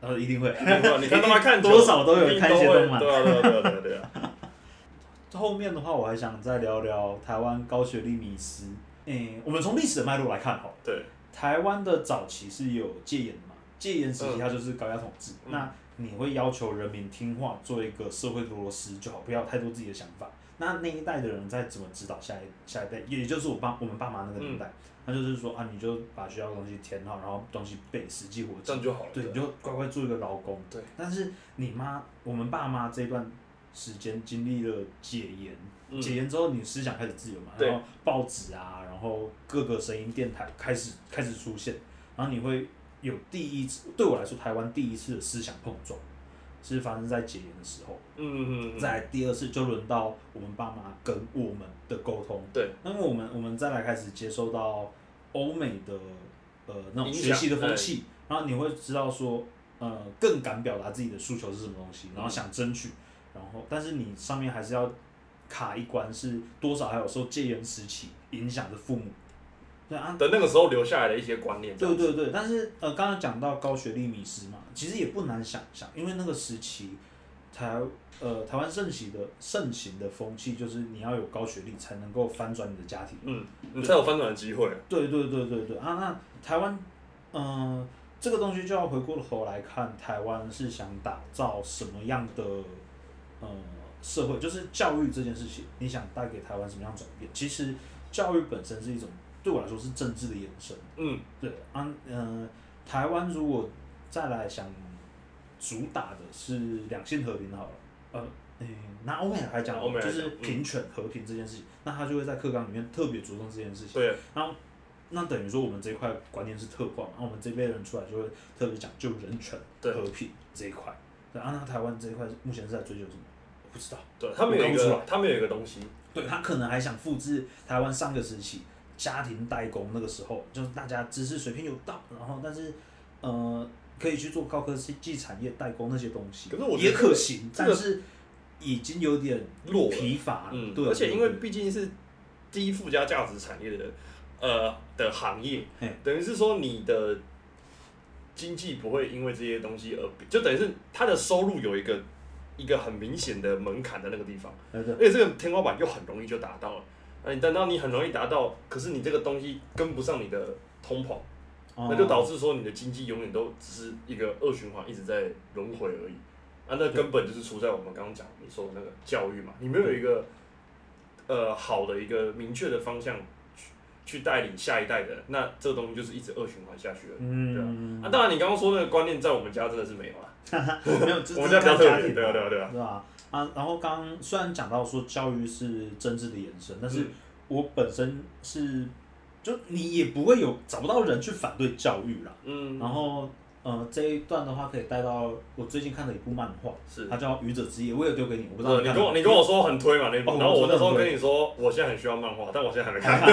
然后一定会。你看 动漫看久多少都有看一些动漫对啊，对啊，对啊，对啊，对啊。后面的话，我还想再聊聊台湾高学历迷失。诶、我们从历史的脉络来看好了，对，台湾的早期是有戒严的嘛？戒严时期嗯它就是高压统治，嗯那你会要求人民听话，做一个社会的螺丝就好，不要太多自己的想法。那那一代的人在怎么指导下一下一代，也就是我爸我们爸妈那个年代，他就是说啊，你就把学校的东西填好，然后东西背，实际活记这样，就好了。对，你就乖乖做一个劳工。对。但是你妈，我们爸妈这段时间经历了解严，嗯解严之后，你思想开始自由嘛，对然后报纸啊，然后各个声音电台开始开始出现，然后你会有第一次，对我来说，台湾第一次的思想碰撞，是发生在解严的时候。嗯嗯嗯，再第二次就轮到我们爸妈跟我们的沟通，对，那么我们我们再来开始接受到欧美的呃那种学习的风气，然后你会知道说呃更敢表达自己的诉求是什么东西，然后想争取，然后但是你上面还是要卡一关，是多少还有受戒严时期影响的父母，对啊，的那个时候留下来的一些观念。对对对，但是呃，刚刚讲到高学历迷失嘛，其实也不难想象，因为那个时期台呃台湾盛行的盛行的风气就是你要有高学历才能够翻转你的家庭。嗯，你才有翻转的机会。对对对对对啊，那台湾嗯、呃这个东西就要回过头来看，台湾是想打造什么样的呃社会，就是教育这件事情，你想带给台湾什么样转变？其实教育本身是一种对我来说是政治的延伸。嗯，对，啊，嗯、台湾如果再来想主打的是两性和平好了，呃，诶、拿欧美来讲，就是平权和平这件事情，那他就会在课纲里面特别着重这件事情。对，那等于说我们这一块观念是特化嘛，那我们这辈人出来就会特别讲究人权、和平这一块。对，啊，那台湾这一块目前是在追求什么？我不知道。对，他们有一个他们有一个东西，对他可能还想复制台湾上个时期家庭代工那个时候，就是大家知识水平有到，然后但是呃可以去做高科技产业代工那些东西，可是我也可行，这个但是已经有点落疲乏了。嗯，对，而且因为毕竟是低附加价值产业的呃的行业嘿，等于是说你的经济不会因为这些东西而就等于是他的收入有一个一个很明显的门槛的那个地方，而且这个天花板又很容易就达到了。那你等到你很容易达到，可是你这个东西跟不上你的通膨，那就导致致说你的经济永远都只是一个恶循环，一直在轮回而已。啊，那根本就是出在我们刚刚讲你说的那个教育嘛，你没有一个呃好的一个明确的方向去去带领下一代的人，那这个东西就是一直恶循环下去了。嗯啊，当然你刚刚说那个观念在我们家真的是没有啦，没有，我们家比较特别，对啊。对吧？啊，然后刚刚虽然讲到说教育是政治的延伸，但是嗯。我本身是，就你也不会有找不到人去反对教育啦。嗯，然后呃这一段的话可以带到我最近看的一部漫画，是。它叫《愚者之夜》，我也丢给你，我不知道呃，你跟我你跟我说很推嘛那部，哦然后我那时候跟你说，我现在很需要漫画，但我现在还没看。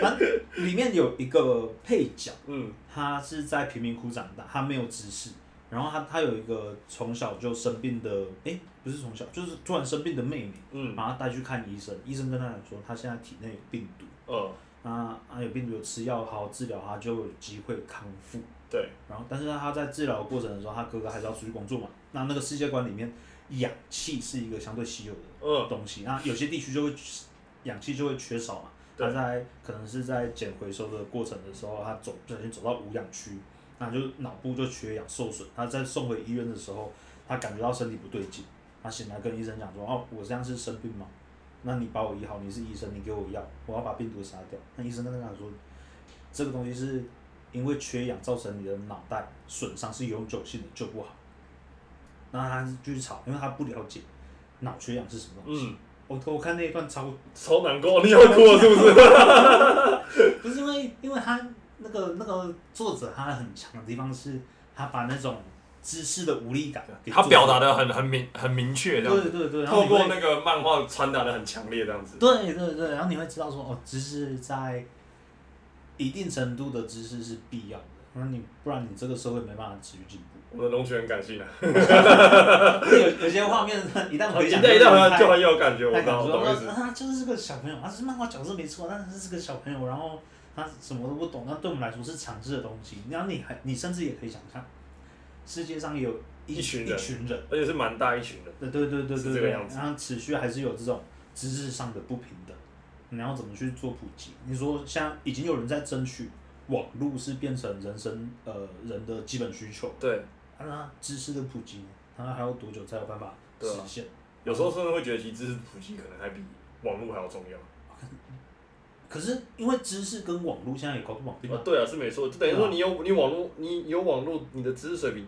反正里面有一个配角，嗯。他是在贫民窟长大，他没有知识，然后他他有一个从小就生病的，诶，不是从小，就是突然生病的妹妹。嗯把他带去看医生，医生跟他讲说他现在体内有病毒，嗯，那啊有病毒有吃药好好治疗，他就有机会康复。对，然后但是他在治疗过程的时候，他哥哥还是要出去工作嘛。那那个世界观里面，氧气是一个相对稀有的嗯东西，那有些地区就会氧气就会缺少嘛。他在可能是在捡回收的过程的时候，他走不小心走到无氧区，那就脑部就缺氧受损。他在送回医院的时候，他感觉到身体不对劲，他醒来跟医生讲说：“哦，我这样是生病吗？那你把我医好，你是医生，你给我药，我要把病毒杀掉。”那医生跟他讲说：“这个东西是因为缺氧造成你的脑袋损伤，是永久性的，救不好。”那他继续吵，因为他不了解脑缺氧是什么东西。嗯，我我看那一段超超难过，你要哭了是不是？不是 因为，因为他那个那个作者他很强的地方是，他把那种知识的无力感给他表达的很很明很明确，这样子，对对对，透过那个漫画传达的很强烈，这样子。对对对，然后你会知道说哦，知识在一定程度的知识是必要的，那你不然你这个社会没办法持续进步。我们的龙泉很感性啊，有有些画面一旦回一想，对 一代好像太就很有感觉，我懂意思。啊，就是个小朋友，他是漫画角色没错，但是是个小朋友，然后他什么都不懂，那对我们来说是常识的东西。然后你还你甚至也可以想象，世界上有一一群人一群人，而且是蛮大一群人。对对对对对然后持续还是有这种知识上的不平等，你要怎么去做普及？你说像已经有人在争取网络是变成人生呃人的基本需求，对，啊那知识的普及呢，它还要多久才有办法实现？有时候甚至会觉得，其实知识普及可能还比网络还要重要。可是因为知识跟网络现在有高度绑定嘛，，啊对啊，是没错，就等于说你有你网络，你有网络，你的知识水平，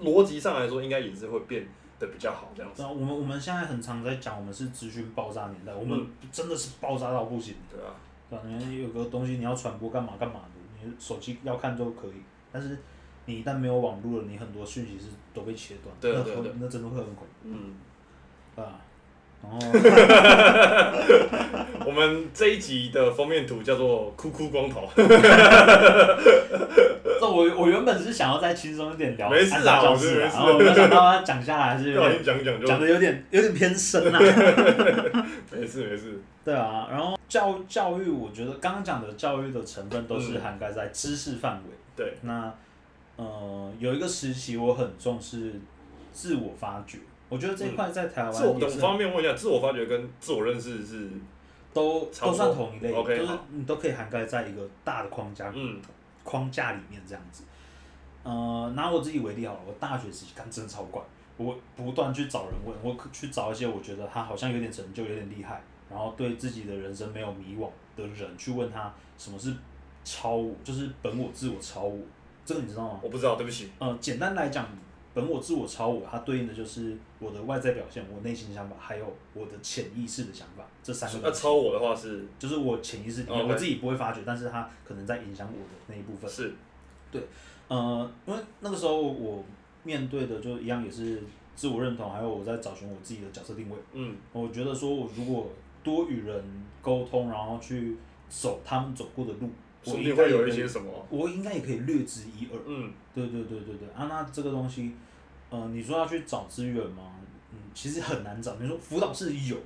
逻辑上来说应该也是会变得比较好这样子。对啊，我们我们现在很常在讲，我们是资讯爆炸年代，我们真的是爆炸到不行。对啊，对啊，你有个东西你要传播干嘛干嘛的，你手机要看都可以，但是你一旦没有网络了，你很多讯息是都被切断，对啊对啊对啊那真的会很恐嗯，怖啊。然后 我们这一集的封面图叫做“哭哭光头。这我我原本是想要再轻松一点聊没事啊暗杀教室我觉得没事。然后我没想到他讲下来”，是讲讲就讲的有点有点偏深啊。没事没事。对啊，然后教教育，我觉得刚刚讲的教育的成分都是嗯。涵盖在知识范围。对，那呃，有一个时期我很重视自我发掘，我觉得这一块在台湾自我等方面问一下，自我发掘跟自我认识是，都都算同一类，OK，就是你都可以涵盖在一个大的框架。嗯，框架里面这样子。呃，拿我自己为例好了，我大学时期干真的超怪，我不断去找人问，我可去找一些我觉得他好像有点成就、有点厉害，然后对自己的人生没有迷惘的人，去问他什么是超我，就是本我、自我、超我，这个你知道吗？我不知道，对不起。呃，简单来讲，本我、自我、超我，它对应的就是我的外在表现、我内心想法，还有我的潜意识的想法，这三个那。超我的话是就是我潜意识里我自己不会发觉，但是它可能在影响我的那一部分。是对呃，因为那个时候我面对的就一样也是自我认同，还有我在找寻我自己的角色定位。嗯我觉得说，我如果多与人沟通，然后去走他们走过的路，我应该有一些什么。我应该也可以略知一二。嗯对对对对对啊，那这个东西，呃，你说要去找资源吗？嗯，其实很难找。你说辅导室有，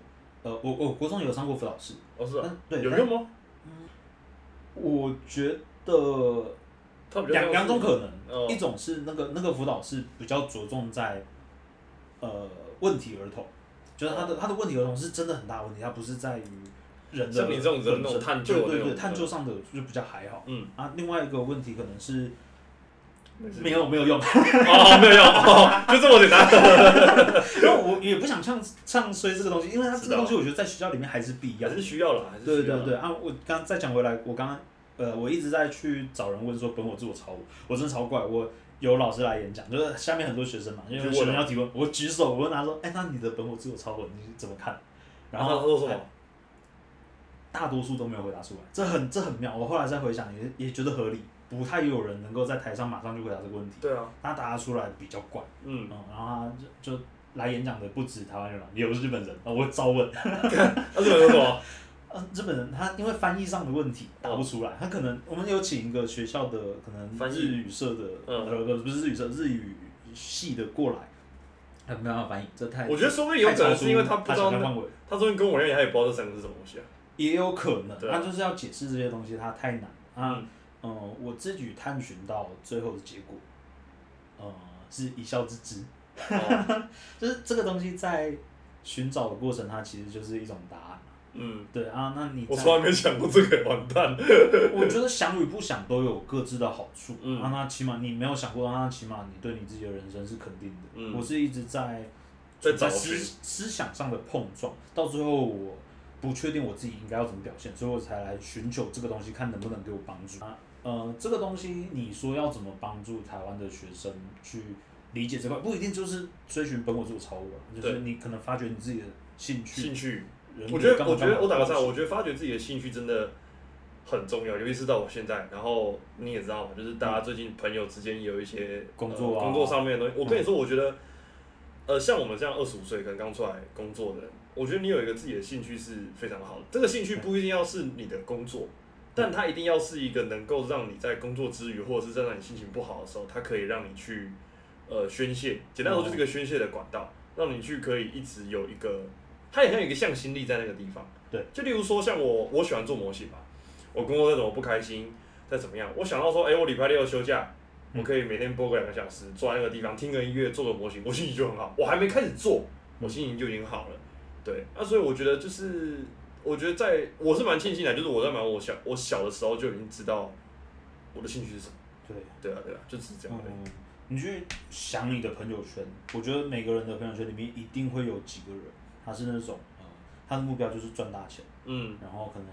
呃，我我国中有上过辅导室，哦是啊嗯，对有用吗？嗯我觉得两两种可能，哦一种是那个那个辅导室比较着重在呃问题儿童，就是他的他的问题儿童是真的很大问题，他不是在于人的像你这种人本身那种探究的对对对，探究上的就比较还好嗯，啊。另外一个问题可能是没有 没有用，哦，没有用哦，就这么简单。因为我也不想唱唱衰这个东西，因为它这个东西我觉得在学校里面还是必要还。是需要了，还是需要啦对对对，啊，我刚再讲回来，我刚刚呃，我一直在去找人问说本我自我超我，我真的超怪，我有老师来演讲，就是下面很多学生嘛，因为学生要提问，我举手，我问他说，哎、那你的本我自我超我你怎么看？然后他说什么哎？大多数都没有回答出来，这很这很妙。我后来再回想也也觉得合理，不太有人能够在台上马上就回答这个问题，对啊，他答出来比较怪。嗯嗯，，然后他就就来演讲的不止台湾人了，也有日本人，啊我照问。那日本说什么？呃，日本人他因为翻译上的问题答不出来，他可能我们有请一个学校的可能翻译日语社的，嗯呃不不是日语社，日语系的过来，他没办法翻译，这太我觉得说不定有可能是因为他不知道那，他说你跟我一样，他也不知道这三个是什么东西啊。也有可能，对啊他就是要解释这些东西，他太难啊。嗯嗯，我自己探寻到最后的结果，呃，是一笑置之，哦 就是这个东西在寻找的过程，它其实就是一种答案嘛。嗯，对啊，那你在我从来没想过这个，完蛋。我觉得想与不想都有各自的好处。嗯啊，那起码你没有想过，那起码你对你自己的人生是肯定的。嗯我是一直在在找思思想上的碰撞，到最后我不确定我自己应该要怎么表现，所以我才来寻求这个东西，看能不能给我帮助。啊，呃，这个东西你说要怎么帮助台湾的学生去理解这块，不一定就是追寻本我自我超我，就是你可能发掘你自己的兴趣。兴趣，我觉得，我觉得我打个岔，我觉得发掘自己的兴趣真的很重要，尤其是到我现在。然后你也知道嘛，就是大家最近朋友之间也有一些工作啊呃工作上面的东西。我跟你说，我觉得，呃，像我们这样二十五岁可能刚出来工作的人，我觉得你有一个自己的兴趣是非常好的。这个兴趣不一定要是你的工作，但它一定要是一个能够让你在工作之余，或者是在让你心情不好的时候，它可以让你去呃宣泄。简单来说，就是一个宣泄的管道，让你去可以一直有一个，它也像有一个向心力在那个地方。对，就例如说，像我，我喜欢做模型嘛，我工作再怎么不开心，再怎么样，我想到说，哎、我礼拜六休假，嗯我可以每天播个两个小时，坐在那个地方听个音乐，做个模型，我心情就很好。我还没开始做，我心情就已经好了。对，那、所以我觉得就是，我觉得在我是蛮庆幸的，就是我在蛮我小我小的时候就已经知道我的兴趣是什么。对。对啊，对啊，就只是这样而已。嗯，你去想你的朋友圈，我觉得每个人的朋友圈里面一定会有几个人，他是那种呃，他的目标就是赚大钱，嗯，然后可能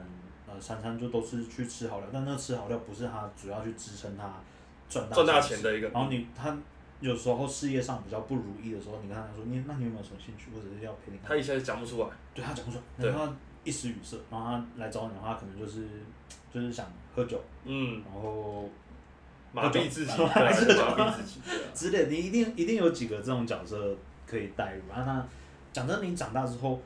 呃餐餐就都是去吃好料，但那吃好料不是他主要去支撑他赚大赚大钱钱的一个，然后你他有时候事业上比较不如意的时候，你跟他说你那你有没有什么兴趣，或者是要陪你他一下子讲不出来。对他讲不出来，对他一时语塞，然后他来找你的话，可能就是 就是想喝酒，嗯，然后麻痹自己，麻痹自己。之类的，你一定一定有几个这种角色可以带入啊。那讲真，你长大之后，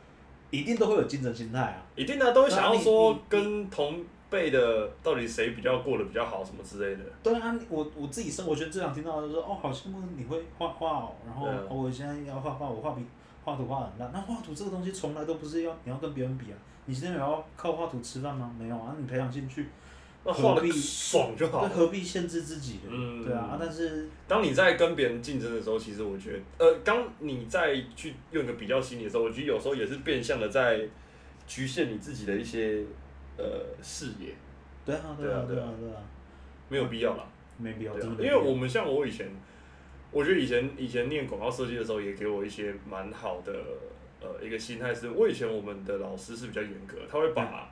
一定都会有竞争心态啊。一定的都会想要说跟同辈的到底谁比较过得比较好什么之类的。对啊，我我自己生活圈最常听到的就是哦，好羡慕你会画画哦，然后、啊哦我现在要画画，我画笔画图画得很烂。那画图这个东西从来都不是要你要跟别人比啊，你今天有要靠画图吃饭吗？没有啊，你培养兴趣，那画的何必爽就好那，。何必限制自己呢？嗯对啊，啊但是当你在跟别人竞争的时候，其实我觉得，呃，当你在去用一个比较心理的时候，我觉得有时候也是变相的在局限你自己的一些呃视野。对啊，对啊，对啊对啊。没有必要啦。没必要，对啊真的没必要。因为我们像我以前，我觉得以前以前念广告设计的时候，也给我一些蛮好的呃一个心态是，我以前我们的老师是比较严格，他会把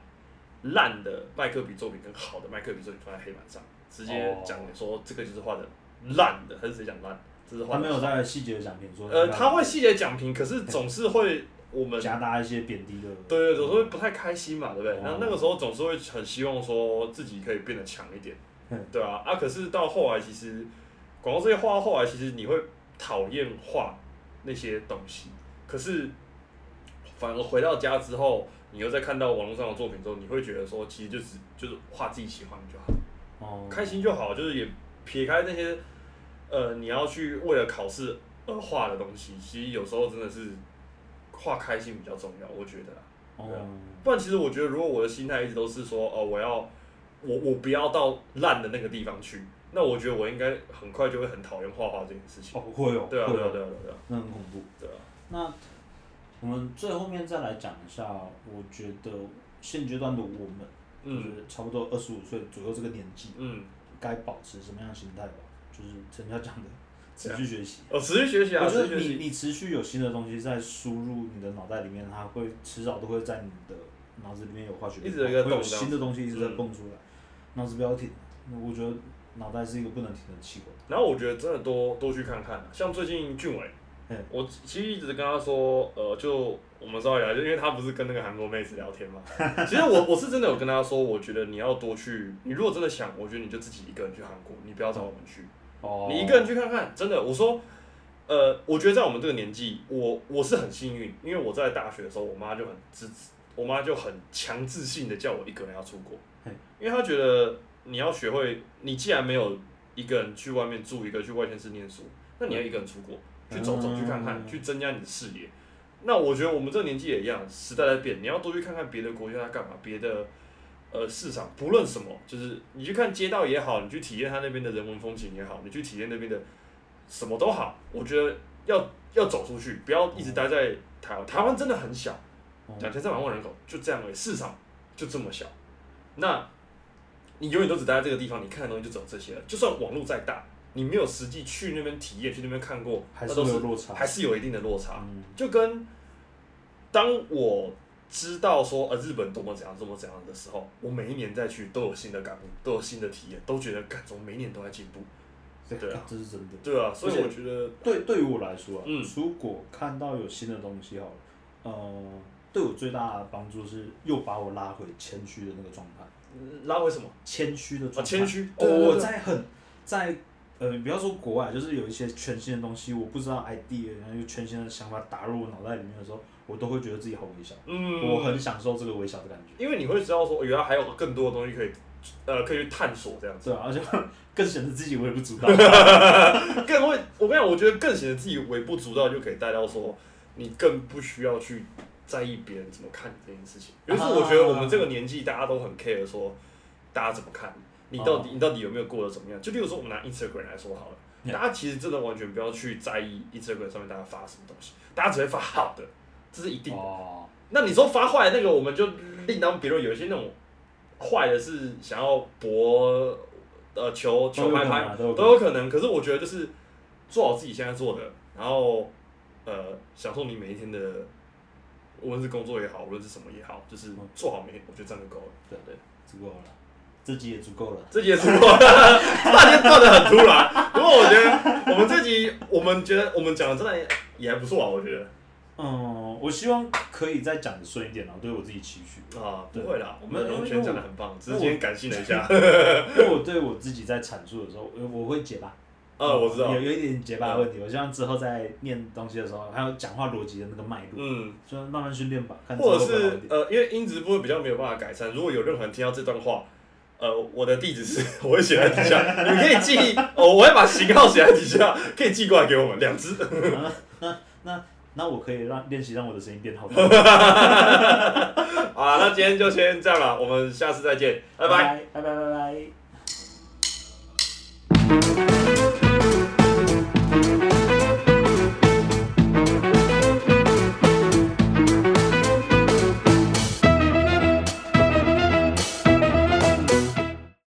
烂的麦克笔作品跟好的麦克笔作品放在黑板上，直接哦讲说这个就是画的烂的，还是谁讲烂？这是画的他没有在细节的讲评说，呃，他会细节讲评，可是总是会 我们加大一些贬低的。对对，总是会不太开心嘛，对不对？哦然后那个时候总是会很希望说自己可以变得强一点嗯，对啊，啊，可是到后来其实广告这些画到后来，其实你会讨厌画那些东西，可是反而回到家之后，你又在看到网络上的作品之后，你会觉得说，其实就是就是画自己喜欢的就好，哦，开心就好，就是也撇开那些呃你要去为了考试而画的东西，其实有时候真的是画开心比较重要，我觉得啦。对啊哦，不然其实我觉得，如果我的心态一直都是说，哦，我要我我不要到烂的那个地方去，那我觉得我应该很快就会很讨厌画画这件事情。哦，会哦，对啊，对啊，对啊，对啊，那很恐怖。对啊。那我们最后面再来讲一下，我觉得现阶段的我们，就嗯是差不多二十五岁左右这个年纪，嗯，该保持什么样的心态吧？就是陈家讲的，持续学习。哦，持续学习啊，我觉持续学习。得你你持续有新的东西在输入你的脑袋里面，它会迟早都会在你的脑子里面有化学变化，一直有一个会有新的东西一直在嗯蹦出来，脑子不要我觉得脑袋是一个不能停的器官。然后我觉得真的多多去看看啊，像最近俊伟嗯，我其实一直跟他说，呃，就我们稍微聊，就因为他不是跟那个韩国妹子聊天嘛。其实我我是真的有跟他说，我觉得你要多去，你如果真的想，我觉得你就自己一个人去韩国，你不要找我们去。哦你一个人去看看，真的，我说，呃，我觉得在我们这个年纪，我我是很幸运，因为我在大学的时候，我妈就很支持，我妈就很强制性的叫我一个人要出国嘿，因为她觉得你要学会，你既然没有一个人去外面住，一个去外县市念书，那你要一个人出国去走走，嗯去看看，去增加你的视野。那我觉得我们这个年纪也一样，时代在变，你要多去看看别的国家在干嘛，别的呃市场，不论什么，就是你去看街道也好，你去体验它那边的人文风情也好，你去体验那边的什么都好，我觉得要要走出去，不要一直待在台湾。台湾真的很小，哦两千三百万人口就这样而已，市场就这么小。那你永远都只待在这个地方，你看的东西就只有这些了。就算网络再大，你没有实际去那边体验，去那边看过，还是有落差。还是有一定的落差。嗯，就跟当我知道说呃日本多么怎样多么怎样的时候，我每一年再去都有新的感悟，都有新的体验，都觉得感怎么每一年都在进步，对啊这是真的。对啊，所以我觉得对，对于我来说啊，嗯如果看到有新的东西好了，呃，对我最大的帮助是又把我拉回谦虚的那个状态，拉回什么？谦虚的啊，状态。谦虚。哦我在很在呃，不要说国外，就是有一些全新的东西，我不知道 idea，然后有全新的想法打入我脑袋里面的时候，我都会觉得自己好微小，嗯，我很享受这个微小的感觉。因为你会知道说，原来还有更多的东西可以，呃，可以去探索这样子。对啊，而 且更显得自己微不足道。更会，我跟你讲，我觉得更显得自己微不足道，就可以带到说，你更不需要去在意别人怎么看你这件事情。尤其是我觉得我们这个年纪，大家都很 care 说，大家怎么看你，到底你到底有没有过得怎么样？就例如说，我们拿 Instagram 来说好了，大家其实真的完全不要去在意 Instagram 上面大家发什么东西，大家只会发好的，这是一定的。哦，那你说发坏的那个，我们就另当别论。有一些那种坏的是想要博呃求求拍拍，都有可能啊都有可能。可是我觉得就是做好自己现在做的，然后呃享受你每一天的，无论是工作也好，无论是什么也好，就是嗯做好每天，我觉得这样就够了。对对，足够了，这集也足够了。这集也足够了，突然间断的很突然。不过我觉得我们这集，我们觉得我们讲的真的也还不错啊，我觉得嗯，我希望可以再讲的顺一点啊，对我自己期许。啊不会啦，我们因为完全讲的很棒，只是今天感性了一下。因为我 对我自己在阐述的时候，我我会结巴。呃，我知道有，有一点结巴的问题，我希望之后在念东西的时候，还有讲话逻辑的那个脉络，嗯，就慢慢训练吧，或者是。呃，因为音质部分比较没有办法改善，如果有任何人听到这段话，呃，我的地址是 我会写在底下，你可以寄，哦，我会把型号写在底下，可以寄过来给我们两只。那那我可以让练习让我的声音变好听。好啦，那今天就先这样了，我们下次再见，拜拜。拜拜拜拜拜。